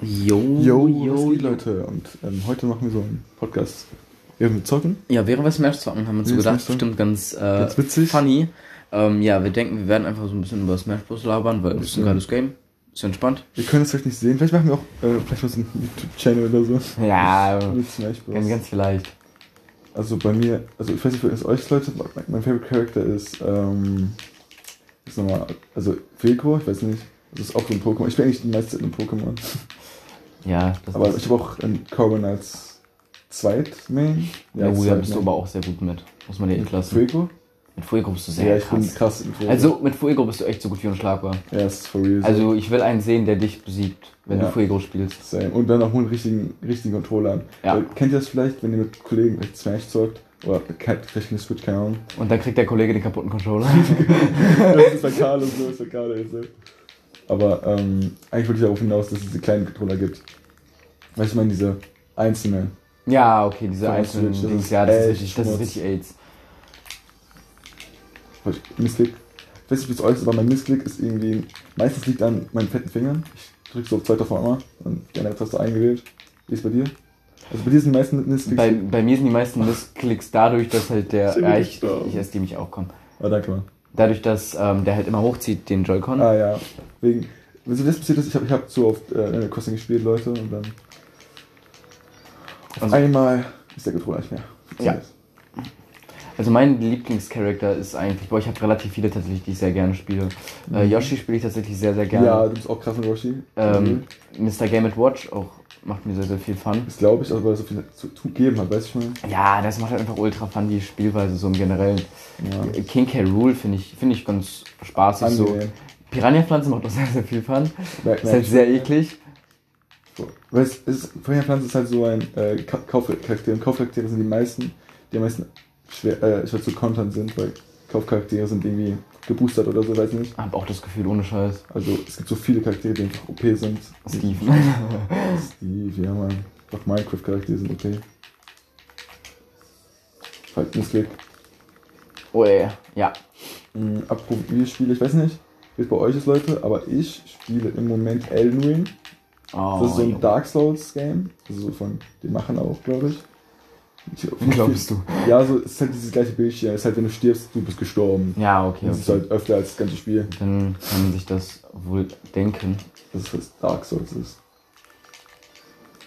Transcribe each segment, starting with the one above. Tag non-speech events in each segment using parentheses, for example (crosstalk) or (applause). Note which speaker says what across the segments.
Speaker 1: Jo,
Speaker 2: Yo,
Speaker 1: jo,
Speaker 2: geht,
Speaker 1: jo.
Speaker 2: Leute? Und ähm, heute machen wir so einen Podcast. Während wir zocken.
Speaker 1: Ja, während wir Smash zocken, haben wir uns so gedacht, bestimmt ganz, äh,
Speaker 2: Ganz witzig.
Speaker 1: funny. Ähm, ja, wir denken, wir werden einfach so ein bisschen über Smash Bros. labern, weil es ist ein geiles Game. Ist entspannt.
Speaker 2: Wir können es vielleicht nicht sehen. Vielleicht machen wir auch äh, vielleicht was einen YouTube-Channel oder so.
Speaker 1: Ja,
Speaker 2: Mit Smash Bros.
Speaker 1: ganz, ganz vielleicht.
Speaker 2: Also bei mir, also ich weiß nicht, wie es euch Leute, mein, mein Favorite Character ist, ähm, ist nochmal, also Feco, ich weiß nicht. Das ist auch so ein Pokémon. Ich bin eigentlich die meiste Zeit ein Pokémon.
Speaker 1: Ja, das
Speaker 2: Aber ich habe auch einen Corbin als Zweit-Main.
Speaker 1: ja, oh, da bist du aber auch sehr gut mit. Muss man dir echt lassen.
Speaker 2: Fuego?
Speaker 1: Mit Fuego bist du sehr
Speaker 2: Ja, ich
Speaker 1: krass.
Speaker 2: bin krass in Fuego.
Speaker 1: Also mit Fuego bist du echt so gut wie unschlagbar.
Speaker 2: ja, ist for real. so.
Speaker 1: Also ich will einen sehen, der dich besiegt, wenn
Speaker 2: Ja.
Speaker 1: du Fuego spielst.
Speaker 2: Same. Und dann auch einen richtigen, richtigen Controller an.
Speaker 1: Ja.
Speaker 2: Weil, kennt ihr das vielleicht, wenn ihr mit Kollegen Smash zockt? Oder vielleicht eine Switch, keine Ahnung.
Speaker 1: Und dann kriegt der Kollege den kaputten Controller. (laughs)
Speaker 2: das ist bei (laughs) Carlos so, ist bei Carlos. Aber ähm, eigentlich wollte ich darauf hinaus, dass es diese kleinen Controller gibt. Weißt du, ich meine, diese einzelne.
Speaker 1: ja, okay, diese einzelnen
Speaker 2: Switch, das
Speaker 1: Dings,
Speaker 2: ist
Speaker 1: ja, das ist richtig, das ist richtig AIDS.
Speaker 2: Missklick. Ich weiß nicht, wie es euch ist, aber mein Missklick ist irgendwie. Meistens liegt an meinen fetten Fingern. Ich drücke so auf zweiter auf einmal und die andere Taste eingewählt. Wie ist bei dir? Also bei dir sind die meisten Missklicks.
Speaker 1: Bei, bei mir sind die meisten Missklicks dadurch, dass halt der. Ja, ich,
Speaker 2: gestorben.
Speaker 1: ich esse die mich auch, komm.
Speaker 2: Ah, danke mal.
Speaker 1: Dadurch, dass ähm, der halt immer hochzieht, den Joy-Con.
Speaker 2: Ah ja. Wegen. Wenn das passiert ist, ich habe ich hab so oft äh, Animal Crossing gespielt, Leute, und dann. Auf
Speaker 1: Also-
Speaker 2: einmal ist der Controller nicht mehr.
Speaker 1: Ja. Also mein Lieblingscharakter ist eigentlich, boah, ich habe relativ viele tatsächlich, die ich sehr gerne spiele. Äh,
Speaker 2: Mhm.
Speaker 1: Yoshi spiele ich tatsächlich sehr, sehr gerne.
Speaker 2: Ja, du bist auch krass mit Roshi.
Speaker 1: ähm, Mr. Game Watch auch macht mir sehr, sehr viel Fun.
Speaker 2: Das glaube ich, also weil er so viel zu zu geben hat, weißt du schon?
Speaker 1: Ja, das macht halt einfach ultra fun, die Spielweise so im Generellen.
Speaker 2: Ja.
Speaker 1: King K. Rool finde ich, finde ich ganz spaßig so.
Speaker 2: Angenehm.
Speaker 1: Piranha-Pflanze macht auch sehr, sehr viel Fun.
Speaker 2: Merk-
Speaker 1: Ist halt
Speaker 2: ich.
Speaker 1: sehr eklig.
Speaker 2: Weil es ist, Feuer Pflanze ist halt so ein äh, Ka- Kaufcharakter. Und Kaufcharaktere sind die meisten, die am meisten schwer, äh, schwer zu kontern sind, weil Kaufcharaktere sind irgendwie geboostert oder so, weiß ich nicht.
Speaker 1: Hab auch das Gefühl, ohne Scheiß.
Speaker 2: Also es gibt so viele Charaktere, die einfach OP sind.
Speaker 1: Steve. (laughs)
Speaker 2: Steve, ja man. Auch Minecraft-Charaktere sind OP. Halt Missblick.
Speaker 1: oh ey, ja.
Speaker 2: Mhm, apropos Videospiele, ich weiß nicht, wie es bei euch ist, Leute, aber ich spiele im Moment Elden Ring.
Speaker 1: Oh,
Speaker 2: Das ist so ein
Speaker 1: jo.
Speaker 2: Dark Souls Game. Also so von den Machern auch, glaube ich. Ich
Speaker 1: Wie glaubst du?
Speaker 2: Ja, so es ist halt dieses gleiche Bildschirm. Es ist halt, wenn du stirbst, du bist gestorben.
Speaker 1: Ja, okay,
Speaker 2: Das ist
Speaker 1: okay.
Speaker 2: halt öfter als das ganze Spiel.
Speaker 1: Dann kann man sich das wohl denken.
Speaker 2: Das ist was Dark Souls ist.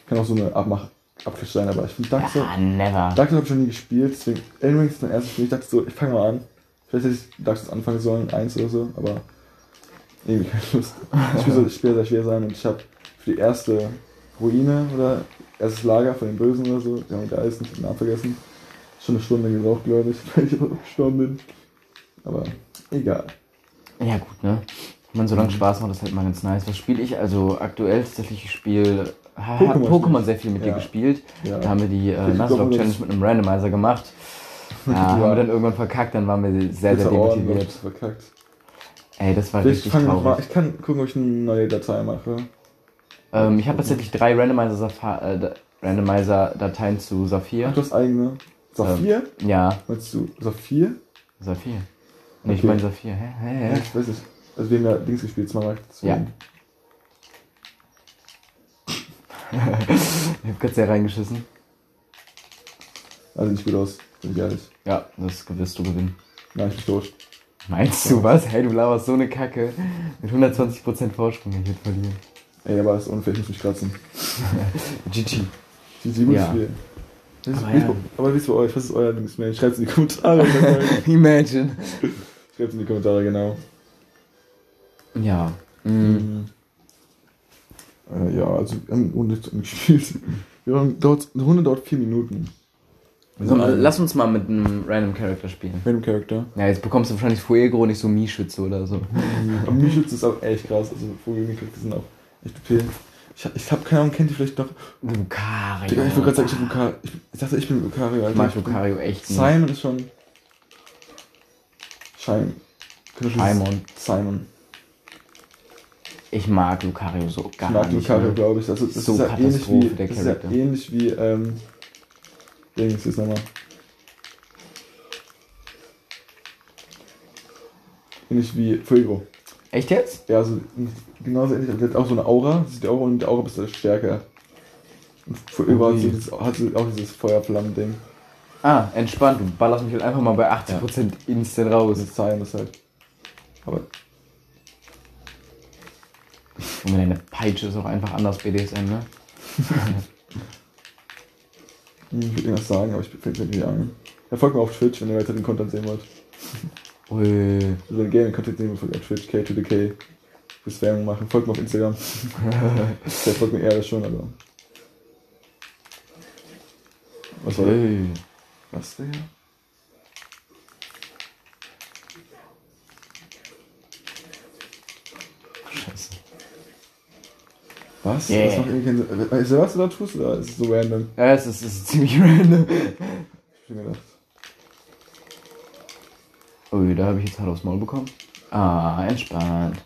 Speaker 2: Kann auch so eine Abmach Abklatsch sein, aber ich finde Dark Souls.
Speaker 1: Ja, never.
Speaker 2: Dark Souls habe ich schon nie gespielt, deswegen Elden Ring ist mein erstes Spiel. Ich dachte so, ich fange mal an. Vielleicht hätte ich Dark Souls anfangen sollen, eins oder so, aber irgendwie keine Lust. Das Spiel soll Spiel sehr schwer sein und ich habe für die erste Ruine oder erstes Lager von den Bösen oder so, der geil ist, nicht den Namen vergessen. Schon eine Stunde gebraucht, glaube ich, (laughs) weil ich auch gestorben bin. Aber egal.
Speaker 1: Ja, gut, ne? Wenn man so lange Spaß macht, ist halt mal ganz nice. Was spiele ich? Also aktuell tatsächlich ich spiele
Speaker 2: Pokémon
Speaker 1: sehr viel mit dir
Speaker 2: Ja.
Speaker 1: gespielt.
Speaker 2: Ja.
Speaker 1: Da haben wir die äh,
Speaker 2: Ich
Speaker 1: Nuzlocke Challenge mit einem Randomizer gemacht. (laughs) Ja, haben wir dann irgendwann verkackt, dann waren wir sehr, sehr
Speaker 2: Orden,
Speaker 1: demotiviert.
Speaker 2: Gott, verkackt.
Speaker 1: Ey, das war
Speaker 2: Vielleicht
Speaker 1: richtig
Speaker 2: ich noch mal,
Speaker 1: traurig.
Speaker 2: ich kann gucken, ob ich eine neue Datei mache.
Speaker 1: Ähm, ich habe tatsächlich drei Randomizer-Dateien äh, Randomizer zu
Speaker 2: Ach,
Speaker 1: Saphir.
Speaker 2: du hast eigene. Saphir?
Speaker 1: Ja,
Speaker 2: Meinst du Saphir?
Speaker 1: Saphir. Nee, ich
Speaker 2: Okay.
Speaker 1: meine Saphir. Hä? Hä?
Speaker 2: Ja,
Speaker 1: Hä?
Speaker 2: ich weiß nicht. Also wir haben ja Dings gespielt, Smaragd. deswegen. (laughs)
Speaker 1: Ich hab kurz sehr reingeschissen.
Speaker 2: Also nicht gut aus, bin ich ehrlich.
Speaker 1: Ja, das wirst du gewinnen.
Speaker 2: Nein, ich bin tot.
Speaker 1: Meinst du was? Hey, du laberst so eine Kacke. Mit 120% Vorsprung, ich werde verlieren.
Speaker 2: Ey, aber das ist unfair, ich muss mich kratzen. (laughs) (laughs)
Speaker 1: GG.
Speaker 2: Sieben
Speaker 1: Ja.
Speaker 2: Spiel. Das ist,
Speaker 1: Aber ja.
Speaker 2: aber wie ist bei euch? Was ist euer Lieblingsmail? Schreibt es in die Kommentare. (laughs)
Speaker 1: Imagine.
Speaker 2: Schreibt es in die Kommentare, genau.
Speaker 1: Ja. Mhm.
Speaker 2: Äh, ja, also wir haben eine Runde gespielt. Wir haben, dauert, eine Runde dauert vier Minuten.
Speaker 1: So, lass uns mal mit einem Random Character spielen.
Speaker 2: Random Character.
Speaker 1: Ja, jetzt bekommst du wahrscheinlich Fuego, nicht so Mii-Schütze oder so.
Speaker 2: Aber Mischutz ist auch echt krass. Also Vogelmikros sind auch OP. Ich, ich hab keine Ahnung, kennt ihr vielleicht noch?
Speaker 1: Lucario.
Speaker 2: Ich wollte gerade sagen, ich, hab Lucario. ich, ich dachte, ich bin Lucario,
Speaker 1: Ich
Speaker 2: Alter.
Speaker 1: mag
Speaker 2: Ich bin-
Speaker 1: Lucario echt nicht.
Speaker 2: Simon ist schon. Schein.
Speaker 1: Simon.
Speaker 2: Simon.
Speaker 1: Ich mag Lucario so
Speaker 2: Ich
Speaker 1: gar
Speaker 2: mag
Speaker 1: nicht.
Speaker 2: Lucario,
Speaker 1: ne?
Speaker 2: glaube ich. Also, das
Speaker 1: So
Speaker 2: ist ja ähnlich wie.
Speaker 1: der
Speaker 2: Das ist ja ähnlich wie. Ähm, Dings ist nochmal. Ähnlich wie Fuego.
Speaker 1: Echt jetzt?
Speaker 2: Ja, also genauso ähnlich. Der hat auch so eine Aura. Sieht die Aura und der Aura bist du stärker. Und für überall
Speaker 1: Ui.
Speaker 2: so dieses, hat sie auch dieses Feuerflammen-Ding.
Speaker 1: Ah, entspannt. Du ballerst mich halt einfach mal bei 80% instant raus.
Speaker 2: Das Zahlen das halt. Aber
Speaker 1: Und deine Peitsche ist auch einfach anders BDSM, ne? (laughs)
Speaker 2: ich würde irgendwas sagen, aber ich fällt mir nicht ein. Ja, folgt mir auf Twitch, wenn ihr weiter den Content sehen wollt. (laughs)
Speaker 1: Ui.
Speaker 2: Also Gaming-Content sehen wollt, folgt auf Twitch, K2DK. Fürs Werbung machen. Folgt mir auf Instagram. (laughs) Der folgt mir eher schon, aber. Was war das?
Speaker 1: Ui.
Speaker 2: Was, Digga?
Speaker 1: Scheiße.
Speaker 2: Was?
Speaker 1: Yeah.
Speaker 2: Das macht irgendwie keinen Sinn. Weißt du, was du da tust? Oder ist es so random?
Speaker 1: Ja, es ist, es ist ziemlich (laughs) random.
Speaker 2: Ich hab mir gedacht.
Speaker 1: Ui, da habe ich jetzt hart aufs Maul bekommen. Ah, entspannt.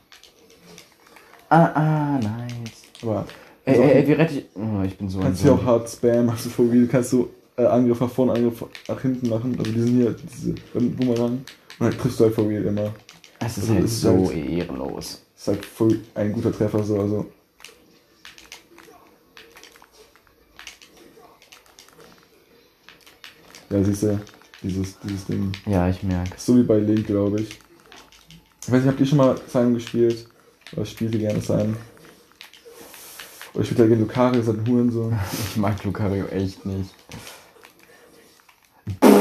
Speaker 1: Ah, ah, nice.
Speaker 2: Aber.
Speaker 1: Ey,
Speaker 2: Also
Speaker 1: ey, ey, wie rette ich. Oh, ich bin so
Speaker 2: kannst hier auch hart spam, hast du vor wie, kannst du äh, Angriff nach vorne, Angriff nach hinten machen. Also die sind hier, diese Boomerang. Und dann triffst du halt real immer.
Speaker 1: Es ist
Speaker 2: also
Speaker 1: halt
Speaker 2: ist
Speaker 1: so
Speaker 2: halt-
Speaker 1: ehrenlos.
Speaker 2: ist halt voll ein guter Treffer so, also. Ja, siehst du, dieses, dieses Ding.
Speaker 1: Ja, ich merke.
Speaker 2: So wie bei Link, glaube ich. Ich weiß nicht, habt ihr schon mal Simon gespielt? Oder spielt ihr gerne Simon? Oder ich ja gerne Lucario, ist ein Hurensohn. (laughs)
Speaker 1: Ich mag Lucario echt nicht. (laughs)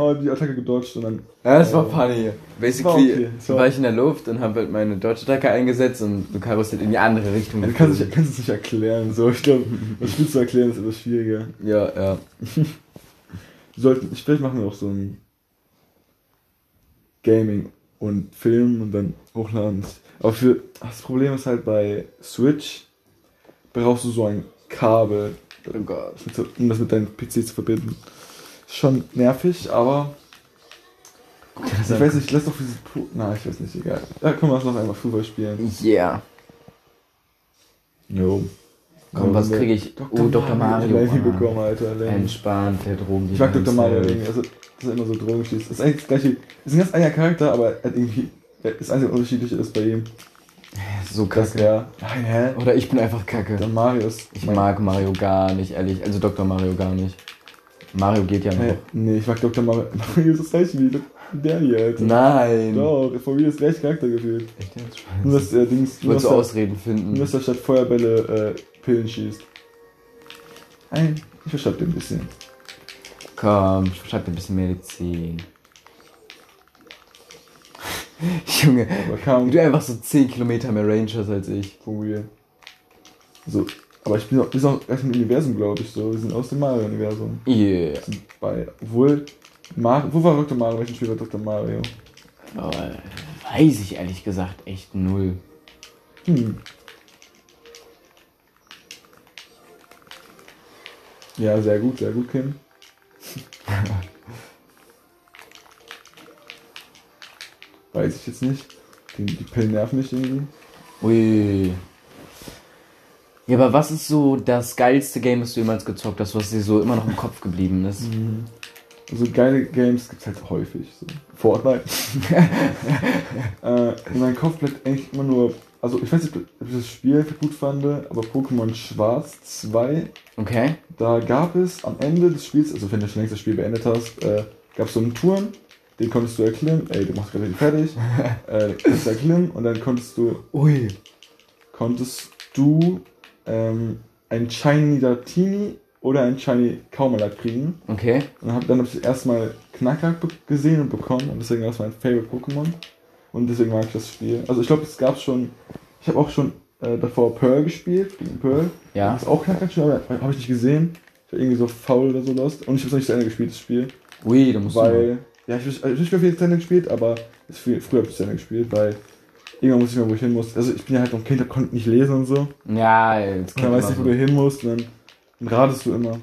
Speaker 2: Oh, die Attacke gedodged und dann.
Speaker 1: Ja, es war funny. Basically
Speaker 2: War okay, war-
Speaker 1: ich in der Luft und habe halt meine deutsche Attacke eingesetzt und Lucario ist halt in die andere Richtung
Speaker 2: Du kannst,
Speaker 1: geflogen.
Speaker 2: es- kannst es nicht erklären, so. Ich glaube, das (laughs) Spiel zu erklären ist etwas schwieriger.
Speaker 1: Ja, ja.
Speaker 2: Wir sollten, ich, vielleicht machen wir auch so ein Gaming und Film und dann hochladen. Aber für, das Problem ist halt bei Switch brauchst du so ein Kabel,
Speaker 1: Oh
Speaker 2: um das mit deinem PC zu verbinden. Schon nervig, aber ich weiß nicht, lass doch dieses Pro. Na, ich weiß nicht, egal. Ja, komm, lass noch einmal Fußball spielen.
Speaker 1: Yeah.
Speaker 2: Jo.
Speaker 1: Komm, was kriege ich?
Speaker 2: Dr.
Speaker 1: Oh, Dr. Mario.
Speaker 2: Lenny
Speaker 1: Ah.
Speaker 2: bekommen, Alter. Lenny.
Speaker 1: Entspannt, der Drogen.
Speaker 2: Ich mag Dr. Mario irgendwie, also das ist immer so Drogenschieß. Das ist eigentlich das gleiche, ist ein ganz eigener Charakter, aber er hat irgendwie, das einzige Unterschiedliche ist bei ihm, (laughs)
Speaker 1: So
Speaker 2: dass
Speaker 1: kacke.
Speaker 2: er, nein, hä?
Speaker 1: Oder ich bin einfach kacke.
Speaker 2: Der Mario ist,
Speaker 1: Ich mag Mario gar nicht, ehrlich. Also Dr. Mario gar nicht. Mario geht ja noch.
Speaker 2: Nee, ich mag Dr. Mario, (laughs) Mario ist das gleiche wie der hier, Alter.
Speaker 1: Nein.
Speaker 2: Doch, von mir ist das gleiche Charakter gefühlt.
Speaker 1: Echt jetzt?
Speaker 2: Nur, dass der Dings,
Speaker 1: Ich
Speaker 2: dass
Speaker 1: so
Speaker 2: er,
Speaker 1: Ausreden
Speaker 2: nur,
Speaker 1: finden.
Speaker 2: dass er statt Feuerbälle, äh, Pillen schießt. Nein, ich verschreib dir ein bisschen.
Speaker 1: Komm, schreib dir ein bisschen Medizin. (laughs) Junge,
Speaker 2: kam,
Speaker 1: du einfach so 10 Kilometer mehr Range hast als ich.
Speaker 2: real. So, aber ich bin auch, wir sind auch erst im Universum, glaube ich, so. Wir sind aus dem Mario-Universum.
Speaker 1: Yeah.
Speaker 2: bei, obwohl, Mar wo war Dr. Mario? Welchen Spiel war Dr. Mario?
Speaker 1: Oh, weiß ich ehrlich gesagt echt null.
Speaker 2: Hm. Ja, sehr gut, sehr gut, Kim. (laughs) Weiß ich jetzt nicht. Die, die Pillen nerven mich irgendwie.
Speaker 1: Ui. Ja, aber was ist so das geilste Game, das du jemals gezockt hast, was dir so immer noch im Kopf geblieben ist?
Speaker 2: Also geile Games gibt's halt häufig. So. Fortnite. (laughs) (laughs) äh, in meinem Kopf bleibt eigentlich immer nur. Also ich weiß nicht, ob ich das Spiel gut fand, aber Pokémon Schwarz 2
Speaker 1: Okay.
Speaker 2: Da gab es am Ende des Spiels, also wenn du schon längst das Spiel beendet hast, äh, gab es so einen Turm, den konntest du erklimmen, ey, du machst gerade fertig, (laughs) äh, konntest du erklimmen und dann konntest du,
Speaker 1: Ui.
Speaker 2: konntest du ähm, ein Shiny Nidatini oder ein Shiny Kaumala kriegen.
Speaker 1: Okay.
Speaker 2: Und hab, dann habe ich erstmal Knacker gesehen und bekommen und deswegen war es mein Favorite Pokémon. Und deswegen mag ich das Spiel. Also ich glaube, es gab schon, ich habe auch schon äh, davor Pearl gespielt, gegen Pearl.
Speaker 1: Ja.
Speaker 2: Das ist auch Knacker schon, aber habe ich nicht gesehen. Ich war irgendwie so faul oder so lost. Und ich habe es nicht zu Ende gespielt, das Spiel.
Speaker 1: Ui, da musst du.
Speaker 2: Weil, ja, ich habe nicht mehr viel zu Ende gespielt, aber es viel, früher habe ich zu Ende gespielt, weil irgendwann muss ich mal, wo ich hin muss. Also ich bin ja halt noch ein Kind, der konnte nicht lesen und so.
Speaker 1: mal. Ja, jetzt
Speaker 2: Und dann weißt du nicht, wo du hin musst und dann, dann ratest du immer.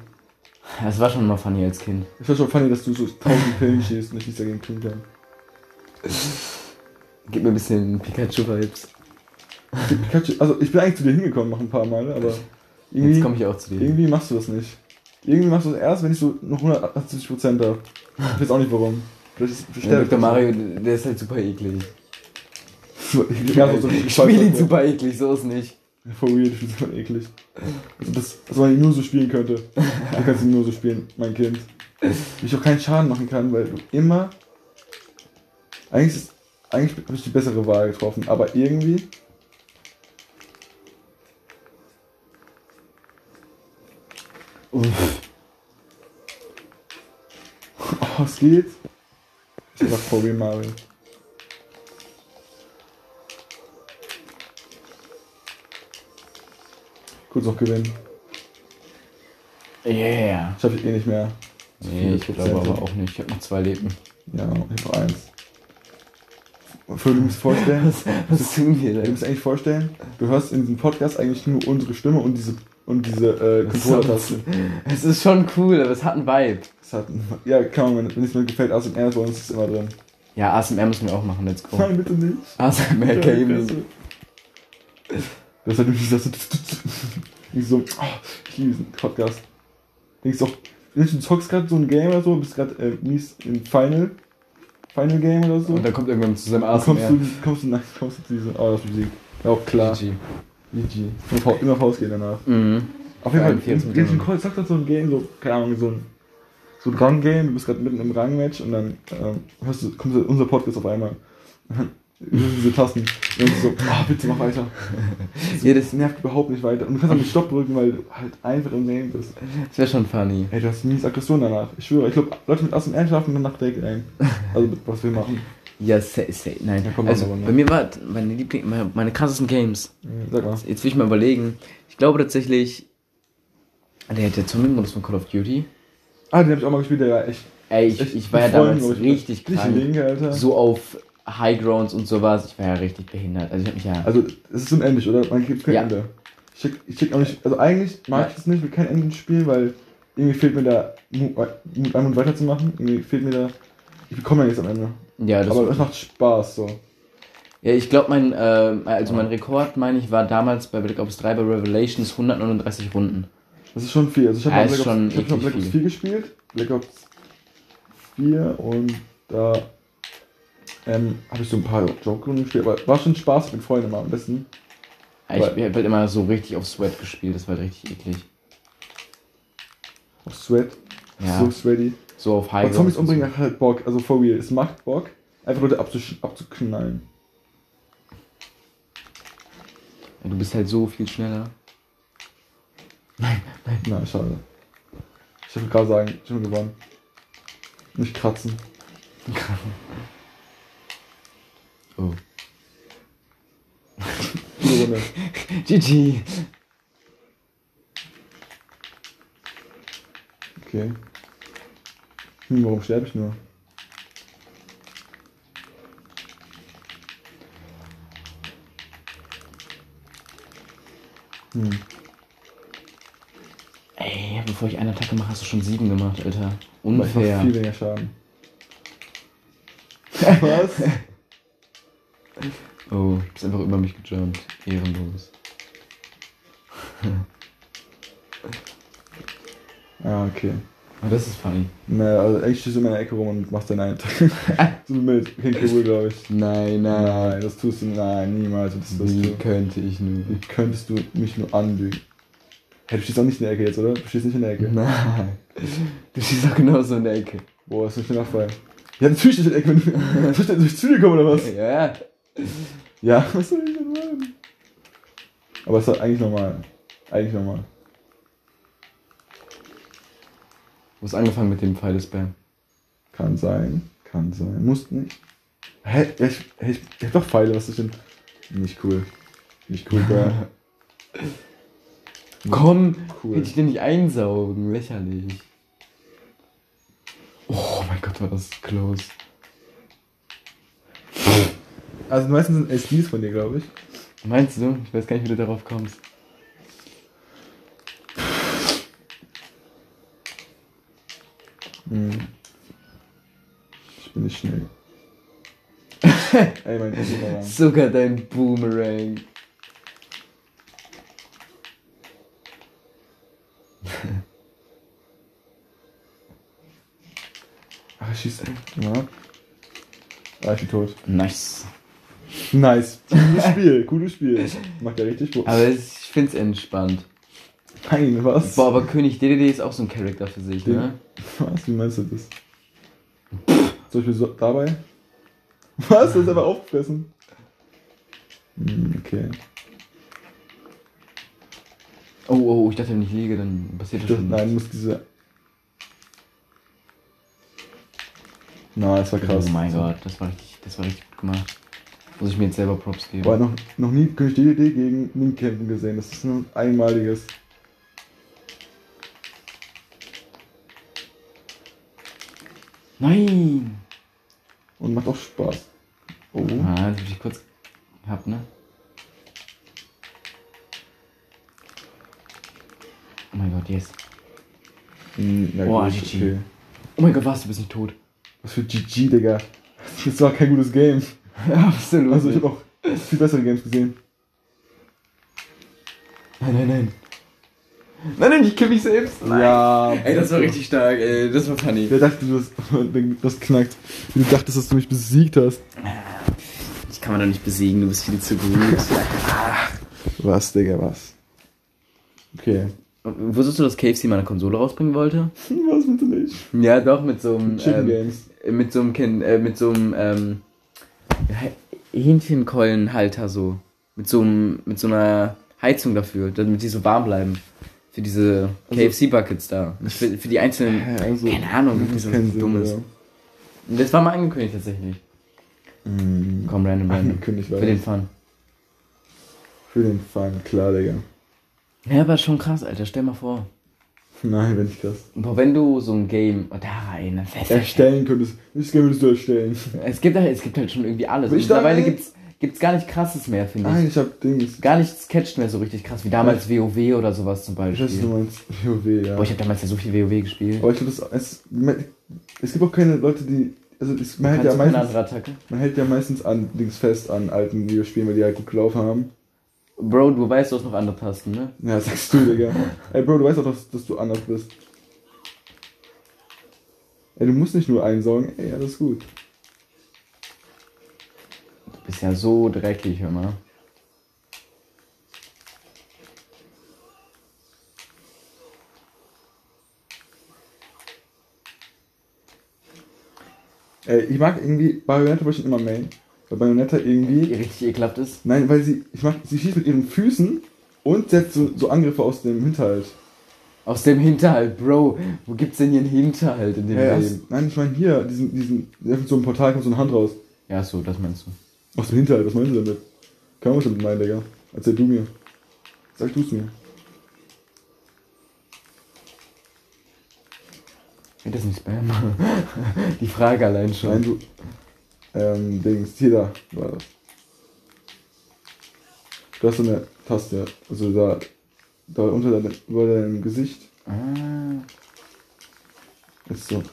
Speaker 1: Das war schon immer funny als Kind.
Speaker 2: Ich finde schon funny, dass du so tausend Pillen schießt und ich nichts dagegen tun kann.
Speaker 1: Gib mir ein bisschen Pikachu-Vibes.
Speaker 2: Pikachu, also ich bin eigentlich zu dir hingekommen noch ein paar Mal, aber
Speaker 1: Jetzt
Speaker 2: irgendwie,
Speaker 1: komme ich auch zu dir.
Speaker 2: irgendwie machst du das nicht. Irgendwie machst du das erst, wenn ich so noch 180% habe. Ich weiß auch nicht warum. Vielleicht ist
Speaker 1: Ja, Dr. Mario, der ist halt super eklig.
Speaker 2: Ganz so
Speaker 1: Ich spiele ihn super eklig, so ist nicht.
Speaker 2: For real, ich finde es eklig. Also das, dass man ihn nur so spielen könnte. Du kannst ihn nur so spielen, mein Kind. Wie ich auch keinen Schaden machen kann, weil du immer. Eigentlich, ist, eigentlich habe ich die bessere Wahl getroffen, aber irgendwie.
Speaker 1: Uff. (laughs)
Speaker 2: Oh, es geht. Ich sag real Mario. Kurz noch gewinnen.
Speaker 1: Yeah.
Speaker 2: Ich habe eh nicht mehr.
Speaker 1: Nee, ich glaube aber auch nicht. Ich habe noch zwei Leben.
Speaker 2: Ja, ich habe eins. Für du musst vorstellen,
Speaker 1: Was, was tun wir
Speaker 2: du
Speaker 1: denn?
Speaker 2: musst dir eigentlich vorstellen, du hörst in diesem Podcast eigentlich nur unsere Stimme und diese und diese äh, Controller-Taste.
Speaker 1: Es ist schon cool, aber es hat einen Vibe.
Speaker 2: Das hat, ja, kann man, wenn es mir gefällt, ASMR bei uns ist immer drin.
Speaker 1: Ja, ASMR müssen wir auch machen, let's go.
Speaker 2: Nein, bitte nicht.
Speaker 1: ASMR Gaming.
Speaker 2: klasse. Das ist halt wirklich das so. Ich so, oh, ich liebe diesen Podcast. Denkst du auch, du zockst gerade so ein Game oder so, bist gerade äh, mies im Final, Final Game oder so.
Speaker 1: Und dann kommt irgendwann zu seinem
Speaker 2: Dann kommst du, kommst du, nach, kommst du zu diesem, oh, das ist Musik. Ja, auch klar.
Speaker 1: GG.
Speaker 2: GG. Immer, Fa- immer Faust gehen danach.
Speaker 1: Mhm.
Speaker 2: Auf jeden Fall,
Speaker 1: 41
Speaker 2: in diesem. Call sagt dann so ein Game, so, keine Ahnung, so ein, so ein Rang-Game, du bist gerade mitten im Rang-Match und dann ähm, hörst du, kommt unser Podcast auf einmal. Und diese Tasten. Und so, ah, bitte mach weiter. (laughs)
Speaker 1: Ja,
Speaker 2: Das nervt überhaupt nicht weiter. Und du kannst auch nicht Stopp drücken, weil du halt einfach im Game bist.
Speaker 1: Das wäre schon funny.
Speaker 2: Ey, du hast mies Aggression danach. Ich schwöre, ich glaube, Leute mit ASMR schlafen danach direkt ein. Also, was wir machen.
Speaker 1: Ja, say, say, nein.
Speaker 2: Ja, komm,
Speaker 1: also,
Speaker 2: ne?
Speaker 1: bei mir war meine Liebling, meine, meine krassesten Games.
Speaker 2: Sag mal.
Speaker 1: Jetzt will ich mal überlegen. Ich glaube tatsächlich, der, der Zombie-Modus von Call of Duty.
Speaker 2: Ah, den hab ich auch mal gespielt, der war echt.
Speaker 1: Ey, ich,
Speaker 2: echt
Speaker 1: ich war ja damals
Speaker 2: ich,
Speaker 1: richtig krank.
Speaker 2: link, Alter.
Speaker 1: So auf High Grounds und sowas. Ich war ja richtig behindert. Also ich hab mich ja.
Speaker 2: Also, es ist unendlich, oder? Man gibt kein
Speaker 1: Ja.
Speaker 2: Ende. Ich check, ich check auch nicht. Also, eigentlich mag
Speaker 1: Ja.
Speaker 2: ich es nicht, mit kein Ende ins Spiel, weil irgendwie fehlt mir da Mut, Mut an und weiterzumachen. Irgendwie fehlt mir da. Ich bekomme ja nichts am Ende.
Speaker 1: ja, das
Speaker 2: Aber es macht Spaß, so.
Speaker 1: ja, ich glaube, mein, äh, also mein Rekord, meine ich, war damals bei Black Ops 3 bei Revelations 139 Runden.
Speaker 2: Das ist schon viel. Also, ich habe
Speaker 1: Ja,
Speaker 2: Black, Ops, ich hab Black Ops
Speaker 1: viel.
Speaker 2: 4 gespielt. Black Ops 4 und da ähm, habe ich so ein paar Joke-Runden gespielt. Aber war schon Spaß mit Freunden mal am besten.
Speaker 1: Ich habe halt immer so richtig auf Sweat gespielt. Das war halt richtig eklig.
Speaker 2: Auf Sweat.
Speaker 1: Ja,
Speaker 2: So sweaty.
Speaker 1: so auf High
Speaker 2: Aber Zombies umbringen hat halt Bock. Also, for real. Es macht Bock, einfach Leute abzuknallen.
Speaker 1: Ja, du bist halt so viel schneller.
Speaker 2: Na, schade. Ich würde gerade sagen, schon gewonnen. Nicht kratzen. (laughs)
Speaker 1: Oh. (laughs)
Speaker 2: Runde.
Speaker 1: GG.
Speaker 2: Okay. Hm, warum sterbe ich nur? Hm.
Speaker 1: Ey, bevor ich eine Attacke mache, hast du schon sieben gemacht, Alter.
Speaker 2: Aber ich
Speaker 1: Unfair.
Speaker 2: viel weniger Schaden. (laughs) Was?
Speaker 1: Oh, du bist einfach über mich gejumpt. Ehrenlos. (laughs)
Speaker 2: ah, okay.
Speaker 1: Aber das ist funny.
Speaker 2: Na, also eigentlich stehst du in meiner Ecke rum und machst deine Attacke. (laughs) so mit King Cool, glaube ich.
Speaker 1: Nein,
Speaker 2: Nein, das tust du, nein, niemals du das
Speaker 1: Wie
Speaker 2: tun.
Speaker 1: könnte ich nur?
Speaker 2: Wie könntest du mich nur anlügen? Hey, du stehst auch nicht in der Ecke jetzt, oder? Du stehst nicht in der Ecke.
Speaker 1: Nein. Du stehst auch genauso in der Ecke.
Speaker 2: Boah, ist nicht mehr nachfallen. Ja, natürlich nicht in der Ecke, wenn du. (laughs) Soll ich denn durch zu dir kommen oder was?
Speaker 1: Ja.
Speaker 2: Ja, (laughs) was soll ich denn machen? Aber es ist eigentlich normal. Eigentlich normal.
Speaker 1: Du hast angefangen mit dem Pfeilespam.
Speaker 2: Kann sein, kann sein. Muss nicht. Hä? Ja, ich, hä, ich, ich hab doch Pfeile, was ist denn? Nicht cool. Nicht cool, Bro. (laughs)
Speaker 1: Komm,
Speaker 2: Cool.
Speaker 1: hätte ich den nicht einsaugen. Lächerlich. Oh mein Gott, war das close.
Speaker 2: Also, die meisten sind SDs von dir, glaube ich.
Speaker 1: Meinst du? Ich weiß gar nicht, wie du darauf kommst.
Speaker 2: Hm. Ich bin nicht schnell. (laughs) Ey, mein Boomerang.
Speaker 1: Sogar dein Boomerang. (laughs)
Speaker 2: Ach, ich schieß. Ja. Ah, ich bin tot.
Speaker 1: Nice.
Speaker 2: Nice. Cooles Spiel, cooles Spiel. Macht ja richtig Bock.
Speaker 1: Aber ich find's entspannt.
Speaker 2: Nein, was?
Speaker 1: Boah, aber König DDD ist auch so ein Charakter für sich, ne?
Speaker 2: Was? Wie meinst du das? Zum Beispiel so, dabei? Was? Du hast einfach aufgefressen. Hm, okay.
Speaker 1: Oh, oh, ich dachte, wenn ich liege, dann passiert das
Speaker 2: Das,
Speaker 1: schon.
Speaker 2: nein, du musst diese. Na, das war krass.
Speaker 1: Oh mein Gott, das war richtig, das war richtig gut gemacht. Muss ich mir jetzt selber Props geben.
Speaker 2: Boah, noch, noch nie König DDD gegen Link kämpfen gesehen. Das ist nur ein einmaliges.
Speaker 1: Nein!
Speaker 2: Und macht auch Spaß. Oh.
Speaker 1: Ah, das hab ich kurz gehabt, ne? Oh mein Gott, yes.
Speaker 2: Hm, ja,
Speaker 1: Boah,
Speaker 2: gut,
Speaker 1: GG.
Speaker 2: okay.
Speaker 1: Oh mein Gott, was, du bist nicht tot.
Speaker 2: Was für GG, Digga. (laughs) Das war kein gutes Game.
Speaker 1: Absolut.
Speaker 2: Also ich habe auch viel bessere Games gesehen.
Speaker 1: Nein, nein, nein. Nein, nein, ich kill mich selbst.
Speaker 2: Ja.
Speaker 1: Ey, das war richtig stark, ey. Das war funny.
Speaker 2: Wer dachte, du hast (laughs) das knackt? Wie du dachtest, dass du mich besiegt hast.
Speaker 1: Ich kann man doch nicht besiegen, du bist viel zu gut. (laughs)
Speaker 2: Was, Digga, was? Okay.
Speaker 1: Wusstest du, dass KFC mal eine Konsole rausbringen wollte? (laughs)
Speaker 2: Was bitte nicht?
Speaker 1: Ja, doch, mit so einem.
Speaker 2: Chicken
Speaker 1: Ähm,
Speaker 2: Games.
Speaker 1: mit so einem Kind, äh, mit so einem ähm, Hähnchenkeulenhalter so. Mit so einem, mit so einer Heizung dafür, damit die so warm bleiben. Für diese
Speaker 2: Also-
Speaker 1: KFC-Buckets da. Nicht Für, für die einzelnen.
Speaker 2: Also,
Speaker 1: Keine Ahnung,
Speaker 2: das
Speaker 1: so dummes.
Speaker 2: ja.
Speaker 1: Und Das war mal angekündigt tatsächlich.
Speaker 2: Mhm.
Speaker 1: Komm, random, random.
Speaker 2: Angekündigt war
Speaker 1: Für den. Fun.
Speaker 2: Für den Fun, klar, Digga.
Speaker 1: Ja, aber schon krass, Alter. Stell mal vor. (laughs)
Speaker 2: Nein, wenn ich krass.
Speaker 1: Boah, wenn du so ein Game oh, da rein, du-
Speaker 2: Erstellen könntest. Welches Game würdest du erstellen? (laughs)
Speaker 1: Es gibt halt, es gibt halt schon irgendwie alles.
Speaker 2: Ich
Speaker 1: mittlerweile
Speaker 2: rein?
Speaker 1: gibt's, gibt's gar nicht krasses mehr, finde ich.
Speaker 2: Nein, ich hab Dings.
Speaker 1: Gar nichts catcht mehr so richtig krass, wie damals WoW oder sowas zum
Speaker 2: Ich weiß,
Speaker 1: Beispiel.
Speaker 2: du meinst. WoW, ja.
Speaker 1: Boah, ich habe damals ja so viel WoW gespielt.
Speaker 2: Aber ich glaube, das es, es gibt auch keine Leute, die. Also es, man, hält ja meistens, man hält ja meistens an Dings fest an alten Videospielen, weil die halt gut gelaufen haben.
Speaker 1: Bro, du weißt, du hast noch andere Tasten, ne?
Speaker 2: Ja, sagst du, Digga. Ey, Bro, du weißt doch, dass, dass du anders bist. Ey, du musst nicht nur einsaugen. Ey, alles gut.
Speaker 1: Du bist ja so dreckig, hör mal.
Speaker 2: Ey, ich mag irgendwie. Bayonetta wollte ich immer Main. Weil Bayonetta irgendwie.
Speaker 1: Wie richtig ekelhaft ist.
Speaker 2: Nein, weil sie. Ich mag. Sie schießt mit ihren Füßen und setzt so, so Angriffe aus dem Hinterhalt.
Speaker 1: Aus dem Hinterhalt, Bro. Wo gibt's denn hier einen Hinterhalt in dem
Speaker 2: Ja,
Speaker 1: Game?
Speaker 2: aus, nein, ich meine hier, diesen, diesen, mit so einem Portal kommt so eine Hand raus.
Speaker 1: Ja, so, das meinst du.
Speaker 2: Aus dem Hinterhalt, was meinst du damit? Kann man was damit meinen, Digga? Erzähl du mir. Sag du's mir.
Speaker 1: Wird das nicht Spam? (laughs) Die Frage allein schon.
Speaker 2: Nein, du. Ähm, Dings, hier da war das. Du hast so eine Taste, also da, da unter deinem, über deinem Gesicht.
Speaker 1: Ah.
Speaker 2: Ist so.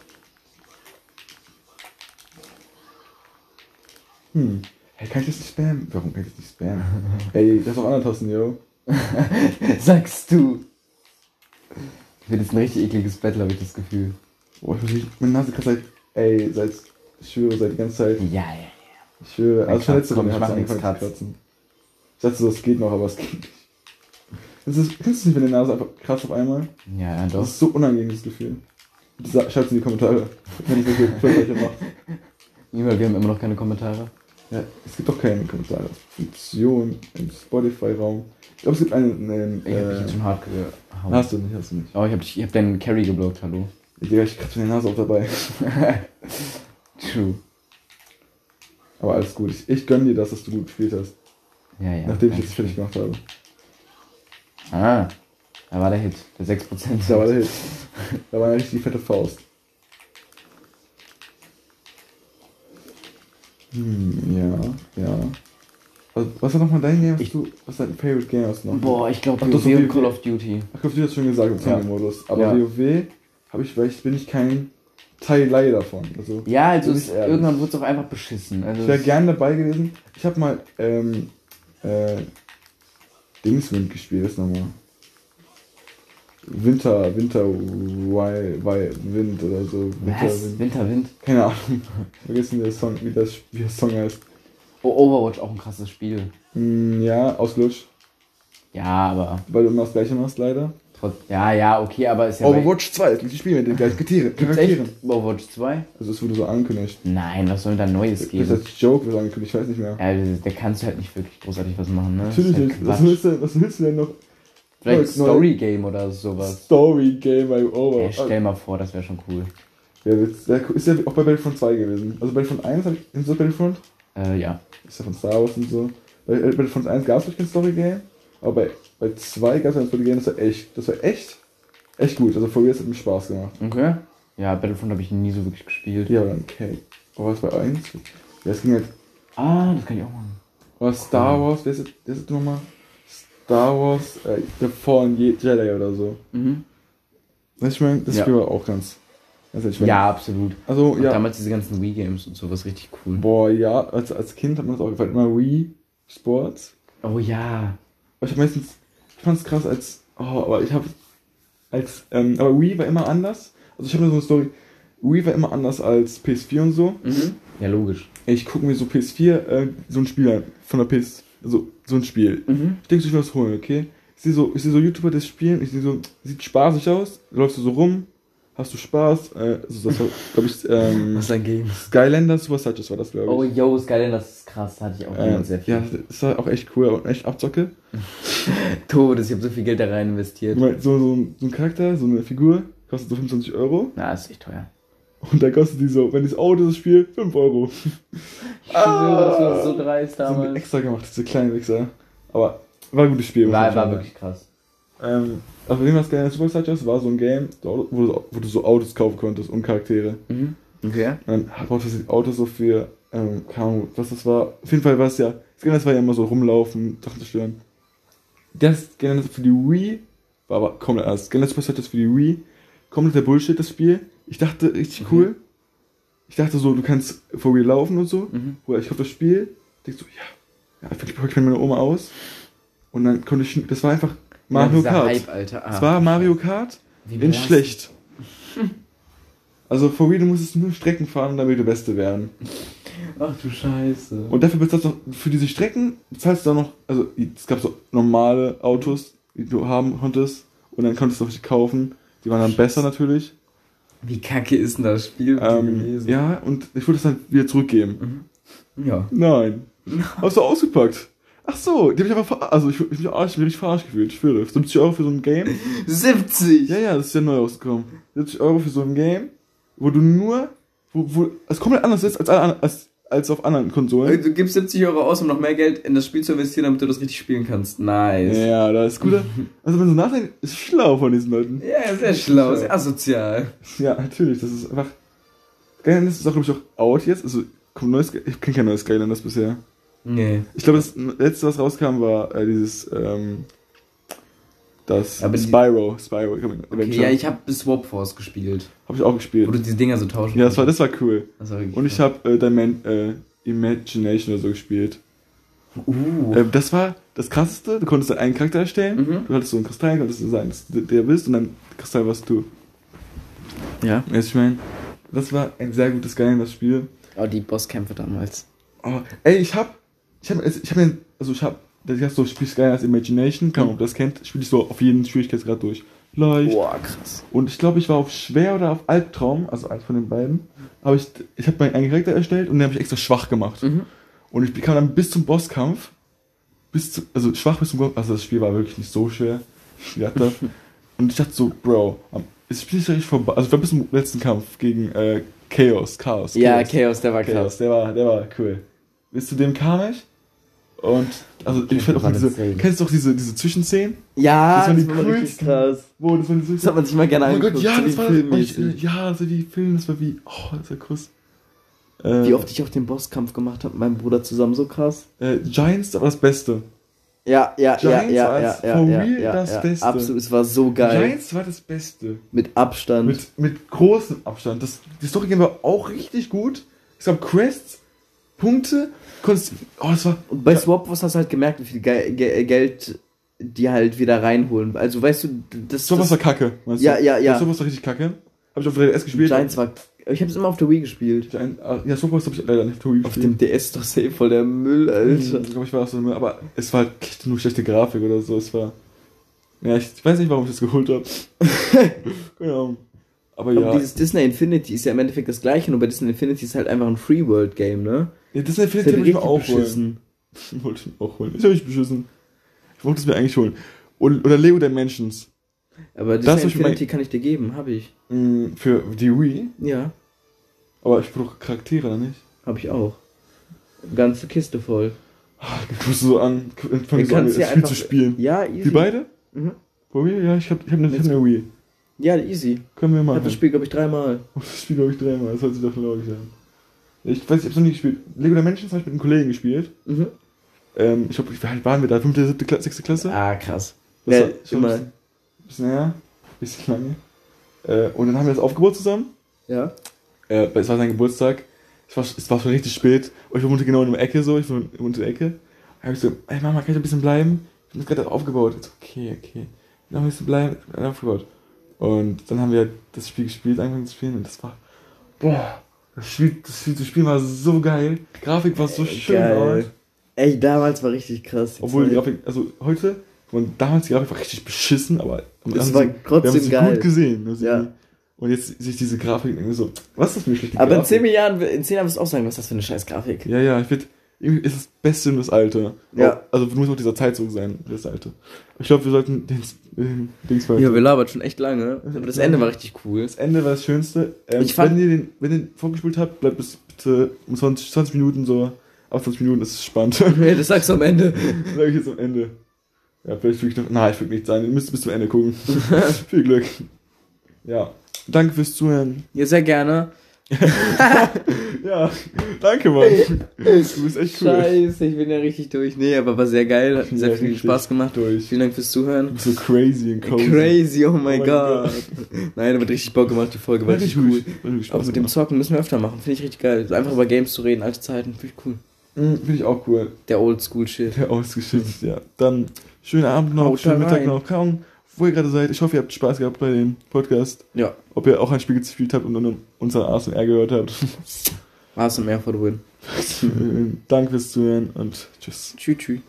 Speaker 2: Hm. Hey, kann ich das nicht spammen? Warum kann ich das nicht spammen? (laughs) Ey, das ist auch andere Tasten, yo. (laughs)
Speaker 1: Sagst du. Wird jetzt ein richtig ekliges Battle, habe ich das Gefühl.
Speaker 2: Boah, ich muss nicht, meine Nase kratzt seit, ey, seit, ich schwöre, seit die ganze Zeit.
Speaker 1: Ja, ja, ja.
Speaker 2: Ich schwöre, also schon letzte
Speaker 1: komm,
Speaker 2: Woche
Speaker 1: ich
Speaker 2: hat
Speaker 1: mach
Speaker 2: es angefangen zu kratzen. Ich dachte so, es geht noch, aber es geht nicht. Das ist, kennst du nicht, wenn die Nase einfach kratzt auf einmal?
Speaker 1: Ja, ja,
Speaker 2: Das
Speaker 1: doch.
Speaker 2: ist so unangenehm, das Gefühl. Schreibt in die Kommentare, wenn ich solche Vergleiche mache.
Speaker 1: Niemand, wir haben immer noch keine Kommentare.
Speaker 2: Ja, es gibt doch keine Kommentare. Funktion im Spotify-Raum. Ich glaube, es gibt einen. einen
Speaker 1: Ich hab dich
Speaker 2: äh,
Speaker 1: jetzt schon hart gehauen.
Speaker 2: hast du nicht, hast du nicht.
Speaker 1: Oh, ich hab, dich, ich hab deinen Carry geblockt, hallo.
Speaker 2: Digga, ich kratze meine Nase auch dabei. (laughs)
Speaker 1: True.
Speaker 2: Aber alles gut. Ich, ich gönn dir das, dass du gut gespielt hast.
Speaker 1: Ja, ja.
Speaker 2: nachdem ich jetzt fertig gemacht habe.
Speaker 1: Ah, da war der Hit. Der 6%.
Speaker 2: Da war der Hit. Da war eine richtig fette Faust. Hm, ja, ja. Was, was war nochmal dein Game? Was,
Speaker 1: Ich-
Speaker 2: du, was ist dein Favorite Game hast noch?
Speaker 1: Boah, ich glaube WoW
Speaker 2: ist
Speaker 1: und. Call of Duty.
Speaker 2: Ach, du hast schon gesagt, im
Speaker 1: Ja.
Speaker 2: Zombie-Modus. Aber
Speaker 1: Ja.
Speaker 2: WoW habe ich, weil ich bin ich kein Teil davon. Also,
Speaker 1: Ja, also es, irgendwann wurde es auch einfach beschissen. Also
Speaker 2: ich wäre
Speaker 1: es-
Speaker 2: gern dabei gewesen. Ich habe mal ähm, äh, Dingswind gespielt, ist nochmal. Winter, Winter, Why, Why, Wind oder so.
Speaker 1: Was?
Speaker 2: Winterwind.
Speaker 1: Winterwind?
Speaker 2: Keine Ahnung. (laughs) Vergessen, der Song, wie das, wie der Song heißt.
Speaker 1: Oh, Overwatch auch ein krasses Spiel.
Speaker 2: Mm, ja, ausgelutscht.
Speaker 1: Ja, aber
Speaker 2: Weil du immer das gleiche machst, leider.
Speaker 1: Ja, ja, okay, aber ist ja.
Speaker 2: Overwatch 2, das gleiche Spiel mit den gleichen.
Speaker 1: Gibt's echt Overwatch 2?
Speaker 2: Also das wurde so angekündigt.
Speaker 1: Nein, was soll denn da Neues
Speaker 2: Das
Speaker 1: geben?
Speaker 2: heißt Joke wird angekündigt, ich weiß nicht mehr.
Speaker 1: Ja, da kannst du halt nicht wirklich großartig was machen, ne?
Speaker 2: Natürlich
Speaker 1: ist
Speaker 2: nicht.
Speaker 1: halt
Speaker 2: Was willst, du, was willst du denn noch?
Speaker 1: Vielleicht
Speaker 2: neues.
Speaker 1: Story-Game oder sowas.
Speaker 2: Story Game bei
Speaker 1: Ja,
Speaker 2: Overwatch.
Speaker 1: stell mal vor, das wäre schon cool.
Speaker 2: Ja, ist ja auch bei Battlefront 2 gewesen. Also Battlefront 1 hab ich, kennst du Battlefront?
Speaker 1: Äh, ja.
Speaker 2: Ist ja von Star Wars und so. Bei äh, Battlefront 1 gab es kein Story Game, aber bei, bei 2 gab es ein das war echt, das war echt, echt gut. Also vor mir hat mir Spaß gemacht.
Speaker 1: Okay. Ja, Battlefront habe ich nie so wirklich gespielt.
Speaker 2: Ja, okay. Aber was bei 1? Ja, es ging halt,
Speaker 1: Ah, das kann ich auch machen.
Speaker 2: war Star Wars, wer ist das, das nochmal? Star Wars, äh, The Fallen Je- Jedi oder so.
Speaker 1: Mhm.
Speaker 2: Weißt du, ich meine, das
Speaker 1: Ja.
Speaker 2: Spiel war auch ganz, also ich mein,
Speaker 1: Ja, absolut.
Speaker 2: Also,
Speaker 1: Und
Speaker 2: ja.
Speaker 1: damals diese ganzen Wii-Games und sowas richtig cool.
Speaker 2: Boah, ja, als, als Kind hat man das auch gefallen. Immer Wii Sports.
Speaker 1: Oh ja.
Speaker 2: Aber ich hab meistens, ich fand's krass als, oh, aber ich hab, als, ähm, aber Wii war immer anders. Also ich habe so eine Story, Wii war immer anders als PS4 und so.
Speaker 1: Mhm. Ja, logisch.
Speaker 2: Ich gucke mir so PS4, äh, so ein Spiel an, von der PS, so, so ein Spiel.
Speaker 1: Mhm.
Speaker 2: Ich denke, ich will was holen, okay? Ich sehe so, ich sehe so YouTuber das spielen, ich sehe so, sieht spaßig aus, läufst du so rum, hast du Spaß, äh, also das war, glaube ich, ähm, (laughs)
Speaker 1: Was ein Game.
Speaker 2: Skylanders, was das war das, glaube ich.
Speaker 1: Oh, yo, Skyline, das ist krass. Da hatte ich auch
Speaker 2: Äh,
Speaker 1: sehr viel.
Speaker 2: ja, das war auch echt cool und echt Abzocke. (laughs)
Speaker 1: Todes, ich habe so viel Geld da rein investiert.
Speaker 2: Ich So, so, ein- so ein Charakter, so eine Figur, kostet so 25 Euro.
Speaker 1: Na, ist echt teuer.
Speaker 2: Und dann kostet die so, wenn das Auto das Spiel, 5 Euro. (laughs)
Speaker 1: Ich schwöre, das war so dreist
Speaker 2: haben die
Speaker 1: damals.
Speaker 2: extra gemacht, diese kleinen Wichser. Aber war ein gutes Spiel.
Speaker 1: War, war wirklich krass.
Speaker 2: Ähm, also, wenn was gerne Superchargers war so ein Game, wo du, wo du so Autos kaufen konntest und Charaktere.
Speaker 1: Mhm. Okay.
Speaker 2: Und dann brauchte das Auto so für, ähm, keine Ahnung, was das war. Auf jeden Fall war es ja, das war ja immer so rumlaufen, Sachen zerstören. Das Genesis für die Wii war aber komplett anders. Genesis Super Chargers für die Wii, komplett der Bullshit, das Spiel. Ich dachte, richtig
Speaker 1: Mhm.
Speaker 2: cool. Ich dachte so, du kannst vor Wii laufen und so.
Speaker 1: Mhm.
Speaker 2: Oder ich hoffe, das Spiel. Ich so, ja, ja, ich kenne meine Oma aus. Und dann konnte ich, das war einfach Mario Kart.
Speaker 1: Hype, Alter. Ah,
Speaker 2: Es war Mario Kart in schlecht. Also vor Wii, du musstest nur Strecken fahren, damit du Beste werden.
Speaker 1: Ach du Scheiße.
Speaker 2: Und dafür bezahlst du für diese Strecken, bezahlst du dann noch, also es gab so normale Autos, die du haben konntest. Und dann konntest du welche kaufen. Die waren dann besser natürlich.
Speaker 1: Wie kacke ist denn das Spiel
Speaker 2: Ähm,
Speaker 1: gewesen?
Speaker 2: ja, und ich wollte es dann wieder zurückgeben.
Speaker 1: Ja.
Speaker 2: Nein. (laughs) Hast du ausgepackt? Ach so, die hab ich aber, ver also ich, ich mich arsch, mich richtig verarscht gefühlt, ich schwöre. 70 Euro für so ein Game?
Speaker 1: 70!
Speaker 2: Ja, ja, das ist ja neu rausgekommen. 70 Euro für so ein Game, wo du nur, wo, wo es komplett anders ist als, alle, als, als auf anderen Konsolen.
Speaker 1: Du gibst 70 Euro aus, um noch mehr Geld in das Spiel zu investieren, damit du das richtig spielen kannst. Nice.
Speaker 2: Ja, da ist guter. (laughs) Also wenn du nachdenkst, ist schlau von diesen Leuten.
Speaker 1: Ja, sehr schlau, sehr asozial.
Speaker 2: Ja, natürlich, das ist einfach. Skylanders ist auch, glaube ich, auch out jetzt. Also, kommt neues, ich kenne kein neues Skylanders bisher.
Speaker 1: Nee.
Speaker 2: Ich glaube, das letzte, was rauskam, war äh, dieses, ähm, das
Speaker 1: Aber
Speaker 2: Spyro, Spyro
Speaker 1: Okay, ja, ich habe Swap Force gespielt.
Speaker 2: Habe ich auch gespielt.
Speaker 1: Wo du diese Dinger so tauschen
Speaker 2: Ja, das war, das war cool.
Speaker 1: Das war
Speaker 2: Und ich habe äh, Dimen äh, Imagination oder so gespielt.
Speaker 1: Uh.
Speaker 2: Äh, das war das krasseste. Du konntest einen Charakter erstellen.
Speaker 1: Mhm.
Speaker 2: Du hattest so einen Kristall, konntest du sagen, dass du der bist und dann Kristall warst du.
Speaker 1: Ja.
Speaker 2: Weißt ich meine, das war ein sehr gutes Skylanders-Spiel.
Speaker 1: Oh, die Bosskämpfe damals.
Speaker 2: Oh, ey, ich hab, ich hab, ich hab, mir- also ich hab, das heißt so, Spiel Skylanders Imagination, kann man, ob das kennt, spiele ich so auf jeden Schwierigkeitsgrad durch. Leicht.
Speaker 1: Boah, krass.
Speaker 2: Und ich glaube, ich war auf schwer oder auf Albtraum, also eins von den beiden. Aber ich, ich habe meinen einen Charakter erstellt und den habe ich extra schwach gemacht.
Speaker 1: Mhm.
Speaker 2: Und ich kam dann bis zum Bosskampf, bis zu, also schwach bis zum Boss, also das Spiel war wirklich nicht so schwer. Ich dachte, (laughs) und ich dachte so, Bro, Spiel ist ja richtig vorbei. Also ich war bis zum letzten Kampf gegen äh, Chaos, Chaos.
Speaker 1: Ja,
Speaker 2: Chaos.
Speaker 1: Chaos, der war
Speaker 2: Chaos,
Speaker 1: krass.
Speaker 2: der war, der war cool. Bis zu dem kam ich. Und, also ich fand auch
Speaker 1: war
Speaker 2: diese,
Speaker 1: insane.
Speaker 2: kennst du auch diese, diese Zwischenszenen?
Speaker 1: Ja,
Speaker 2: Das waren die
Speaker 1: war richtig
Speaker 2: coolsten.
Speaker 1: krass.
Speaker 2: Wo, das waren die
Speaker 1: Das hat man sich mal gerne
Speaker 2: Oh
Speaker 1: angeguckt.
Speaker 2: Gott, ja,
Speaker 1: so
Speaker 2: das war, ich, ja, das war wie Film, das war wie, oh, das war krass. Äh,
Speaker 1: Wie oft ich auch den Bosskampf gemacht habe mit meinem Bruder zusammen, so krass.
Speaker 2: Äh, Giants war das Beste.
Speaker 1: Ja, ja, ja,
Speaker 2: Giants
Speaker 1: ja,
Speaker 2: war
Speaker 1: ja,
Speaker 2: es
Speaker 1: ja,
Speaker 2: for
Speaker 1: ja,
Speaker 2: real
Speaker 1: ja,
Speaker 2: das
Speaker 1: ja.
Speaker 2: Beste.
Speaker 1: Absolut, es war so geil.
Speaker 2: Giants war das Beste.
Speaker 1: Mit Abstand.
Speaker 2: Mit, mit großem Abstand. Das, die Story Game war auch richtig gut. Es gab Quests, Punkte, konntest, oh, das war,
Speaker 1: Und bei Swap Wars hast du halt gemerkt, wie viel Ge Ge Geld die halt wieder reinholen. Also weißt du, das,
Speaker 2: sowas
Speaker 1: das
Speaker 2: war kacke. Meinst
Speaker 1: Ja,
Speaker 2: du?
Speaker 1: ja, ja.
Speaker 2: Sowas war richtig kacke. Hab ich auf 3DS gespielt.
Speaker 1: Giants war Ich habe es immer auf der Wii gespielt.
Speaker 2: Ah, ja, Super habe ich leider nicht auf der Wii
Speaker 1: Auf dem DS doch safe voll der Müll, Alter.
Speaker 2: Ich glaube, ich war auch so eine, aber es war halt nur schlechte Grafik oder so. Es war. Ja, ich weiß nicht, warum ich das geholt habe. (laughs) Keine Ahnung. Aber ja.
Speaker 1: Aber dieses Disney Infinity ist ja im Endeffekt das gleiche, nur bei Disney Infinity ist halt einfach ein Free World Game, ne?
Speaker 2: ja das
Speaker 1: Das ist
Speaker 2: Infinity wollte ich mir auch holen.
Speaker 1: beschissen. (laughs)
Speaker 2: Ich wollte ihn auch holen. Ich habe mich beschissen. Ich wollte es mir eigentlich holen. Und, oder Lego Dimensions.
Speaker 1: Aber
Speaker 2: Das
Speaker 1: Disney
Speaker 2: hab ich mein-
Speaker 1: Infinity kann ich dir geben, habe ich.
Speaker 2: Mm, Für die Wii.
Speaker 1: Ja,
Speaker 2: Aber ich brauche Charaktere nicht.
Speaker 1: habe ich auch. Ganze Kiste voll.
Speaker 2: Du musst so an, fang so an, das Spiel
Speaker 1: einfach
Speaker 2: zu spielen.
Speaker 1: Ja, easy.
Speaker 2: Die beide?
Speaker 1: Mhm.
Speaker 2: Wii? Ja, ich habe ich hab eine, ich hab eine Wii.
Speaker 1: Ja, easy.
Speaker 2: Können wir
Speaker 1: Ich
Speaker 2: machen.
Speaker 1: habe das Spiel, glaube (laughs) ich, dreimal.
Speaker 2: Das Spiel glaube ich dreimal. Das sollte doch logisch sein. Ich weiß, ich habe noch nie gespielt. Lego Dimensions habe ich mit einem Kollegen gespielt.
Speaker 1: Mhm.
Speaker 2: Ähm, ich glaube, wie alt waren wir da? Fünfte, siebte, Kla sechste Klasse?
Speaker 1: Ah, krass.
Speaker 2: Das
Speaker 1: Ja,
Speaker 2: war schon
Speaker 1: immer.
Speaker 2: ein bisschen, bisschen her. Bisschen lange. Äh, und dann haben wir das aufgebaut zusammen.
Speaker 1: Ja.
Speaker 2: Äh, es war sein Geburtstag. Es war, es war schon richtig spät. Und ich wohnte genau in der Ecke so. Ich wohnte in der Ecke. Da habe ich so, ey Mama, kann ich ein bisschen bleiben? Ich habe das gerade aufgebaut. Ich so, okay, okay. Dann ein bisschen bleiben. Dann aufgebaut. Und dann haben wir das Spiel gespielt, angefangen zu spielen. Und das war, boah, das Spiel, das Spiel zu spielen war so geil. Die Grafik war so schön aus.
Speaker 1: Ey, damals war richtig krass.
Speaker 2: Obwohl die. Grafik, also heute, und damals die Grafik war richtig beschissen, aber
Speaker 1: Es war
Speaker 2: sie-
Speaker 1: trotzdem
Speaker 2: wir haben sie
Speaker 1: geil.
Speaker 2: gut gesehen. Also
Speaker 1: Ja.
Speaker 2: Und jetzt sich diese Grafik irgendwie so, was ist das für eine schlechte
Speaker 1: Aber in
Speaker 2: Grafik?
Speaker 1: 10 Jahren, in 10 Jahren wirst du auch sagen, was ist das für eine scheiß Grafik.
Speaker 2: Ja, ja, ich finde, irgendwie ist das Beste in das Alte.
Speaker 1: Ja.
Speaker 2: Also du musst auch dieser Zeit zurück sein, das Alte. Ich glaube, wir sollten den, den Dings weiter.
Speaker 1: Ja, wir labern schon echt lange. Aber das Ende war richtig cool.
Speaker 2: das Ende war das Schönste. Ähm,
Speaker 1: Ich fand-
Speaker 2: wenn ihr den, wenn ihr den vorgespielt habt, bleibt bis bitte um 20, 20 Minuten so. Ab 20 Minuten ist es spannend. (laughs)
Speaker 1: Ja, das sagst du am Ende.
Speaker 2: Sag ich jetzt am Ende. Ja, vielleicht füge ich noch. Nein, ich füge nicht sein. Ihr müsst bis zum Ende gucken. (laughs) Viel Glück. Ja. Danke fürs Zuhören.
Speaker 1: Ja, sehr gerne. (laughs)
Speaker 2: Ja, danke, Mann. Du bist echt cool.
Speaker 1: Scheiße, ich bin ja richtig durch. Nee, aber war sehr geil. Hat sehr
Speaker 2: Ja,
Speaker 1: viel Spaß gemacht.
Speaker 2: Durch.
Speaker 1: Vielen Dank fürs Zuhören.
Speaker 2: so crazy und cozy.
Speaker 1: Crazy, oh mein
Speaker 2: Oh mein
Speaker 1: Gott. Nein, aber richtig Bock gemacht, die Folge war richtig cool.
Speaker 2: Spaß
Speaker 1: mit dem. Zocken müssen wir öfter machen. Finde ich richtig geil. Einfach über Games zu reden, alte Zeiten. Finde ich cool.
Speaker 2: Mhm, Finde ich auch cool.
Speaker 1: Der Oldschool-Shit.
Speaker 2: Der ausgeschützt, ja. Dann schönen Abend noch,
Speaker 1: Haut
Speaker 2: schönen Mittag
Speaker 1: rein.
Speaker 2: noch. Ahnung, wo ihr gerade seid. Ich hoffe, ihr habt Spaß gehabt bei dem Podcast.
Speaker 1: Ja.
Speaker 2: Ob ihr auch ein Spiel gespielt habt und dann unser ASMR gehört habt.
Speaker 1: ASMR for the win. (laughs)
Speaker 2: Danke fürs Zuhören und tschüss.
Speaker 1: Tschüss, tschüss.